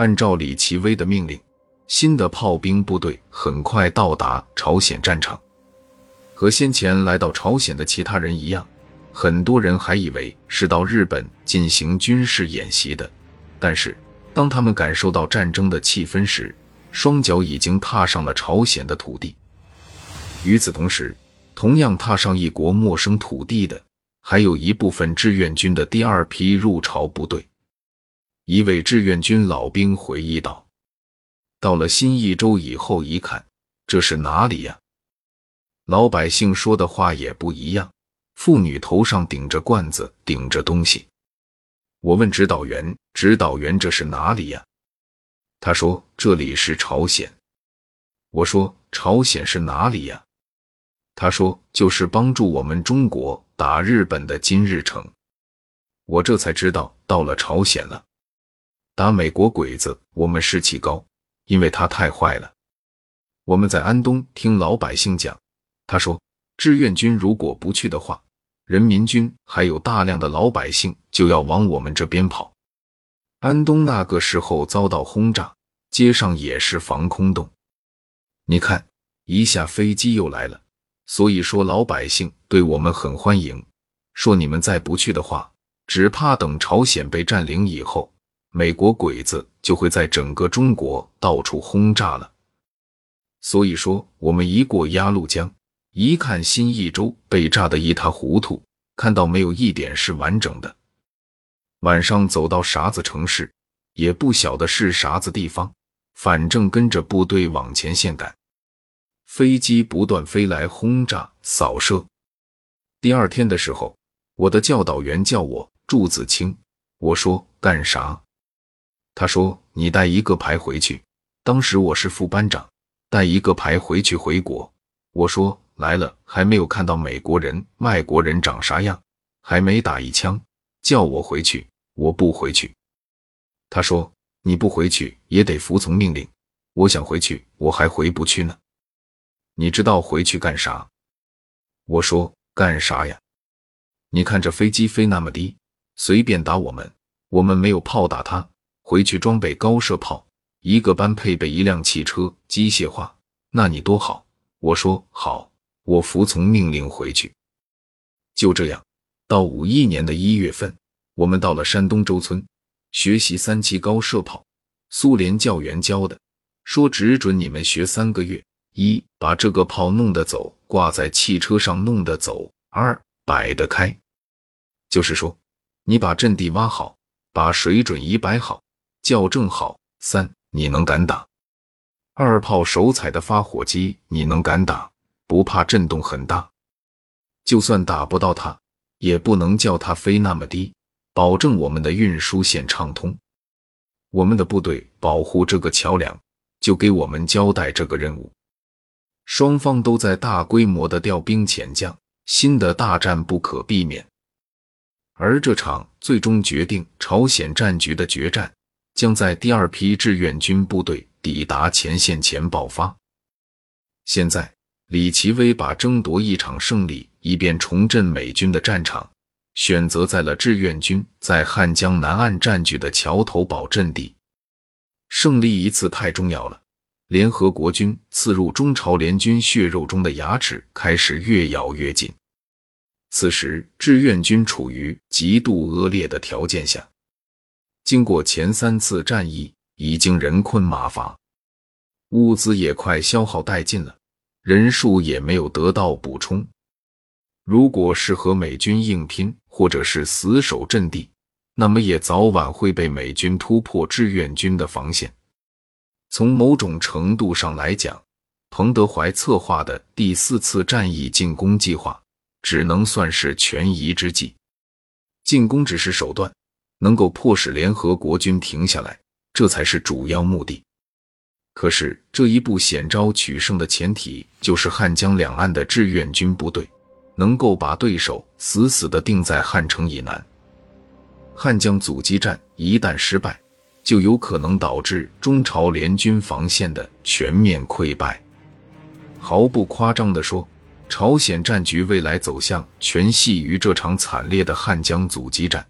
按照李奇微的命令，新的炮兵部队很快到达朝鲜战场。和先前来到朝鲜的其他人一样，很多人还以为是到日本进行军事演习的。但是，当他们感受到战争的气氛时，双脚已经踏上了朝鲜的土地。与此同时，同样踏上一国陌生土地的，还有一部分志愿军的第二批入朝部队。一位志愿军老兵回忆道：“到了新义州以后，一看这是哪里呀？老百姓说的话也不一样，妇女头上顶着罐子，顶着东西。我问指导员：‘指导员，这是哪里呀？’他说：‘这里是朝鲜。’我说：‘朝鲜是哪里呀？’他说：‘就是帮助我们中国打日本的金日成。’我这才知道到了朝鲜了。”打美国鬼子，我们士气高，因为他太坏了。我们在安东听老百姓讲，他说志愿军如果不去的话，人民军还有大量的老百姓就要往我们这边跑。安东那个时候遭到轰炸，街上也是防空洞。你看，一下飞机又来了，所以说老百姓对我们很欢迎。说你们再不去的话，只怕等朝鲜被占领以后。美国鬼子就会在整个中国到处轰炸了。所以说，我们一过鸭绿江，一看新义州被炸得一塌糊涂，看到没有一点是完整的。晚上走到啥子城市，也不晓得是啥子地方，反正跟着部队往前线赶，飞机不断飞来轰炸扫射。第二天的时候，我的教导员叫我祝子清，我说干啥？他说：“你带一个排回去。”当时我是副班长，带一个排回去回国。我说：“来了还没有看到美国人、外国人长啥样，还没打一枪，叫我回去，我不回去。”他说：“你不回去也得服从命令。”我想回去，我还回不去呢。你知道回去干啥？我说：“干啥呀？你看这飞机飞那么低，随便打我们，我们没有炮打他。”回去装备高射炮，一个班配备一辆汽车，机械化，那你多好。我说好，我服从命令回去。就这样，到五一年的一月份，我们到了山东周村学习三七高射炮。苏联教员教的，说只准你们学三个月：一把这个炮弄得走，挂在汽车上弄得走；二摆得开，就是说你把阵地挖好，把水准仪摆好。校正好，三你能敢打？二炮手踩的发火机你能敢打？不怕震动很大？就算打不到它，也不能叫它飞那么低，保证我们的运输线畅通。我们的部队保护这个桥梁，就给我们交代这个任务。双方都在大规模的调兵遣将，新的大战不可避免。而这场最终决定朝鲜战局的决战。将在第二批志愿军部队抵达前线前爆发。现在，李奇微把争夺一场胜利，以便重振美军的战场，选择在了志愿军在汉江南岸占据的桥头堡阵地。胜利一次太重要了，联合国军刺入中朝联军血肉中的牙齿开始越咬越紧。此时，志愿军处于极度恶劣的条件下。经过前三次战役，已经人困马乏，物资也快消耗殆尽了，人数也没有得到补充。如果是和美军硬拼，或者是死守阵地，那么也早晚会被美军突破志愿军的防线。从某种程度上来讲，彭德怀策划的第四次战役进攻计划，只能算是权宜之计。进攻只是手段。能够迫使联合国军停下来，这才是主要目的。可是这一步险招取胜的前提，就是汉江两岸的志愿军部队能够把对手死死地定在汉城以南。汉江阻击战一旦失败，就有可能导致中朝联军防线的全面溃败。毫不夸张地说，朝鲜战局未来走向全系于这场惨烈的汉江阻击战。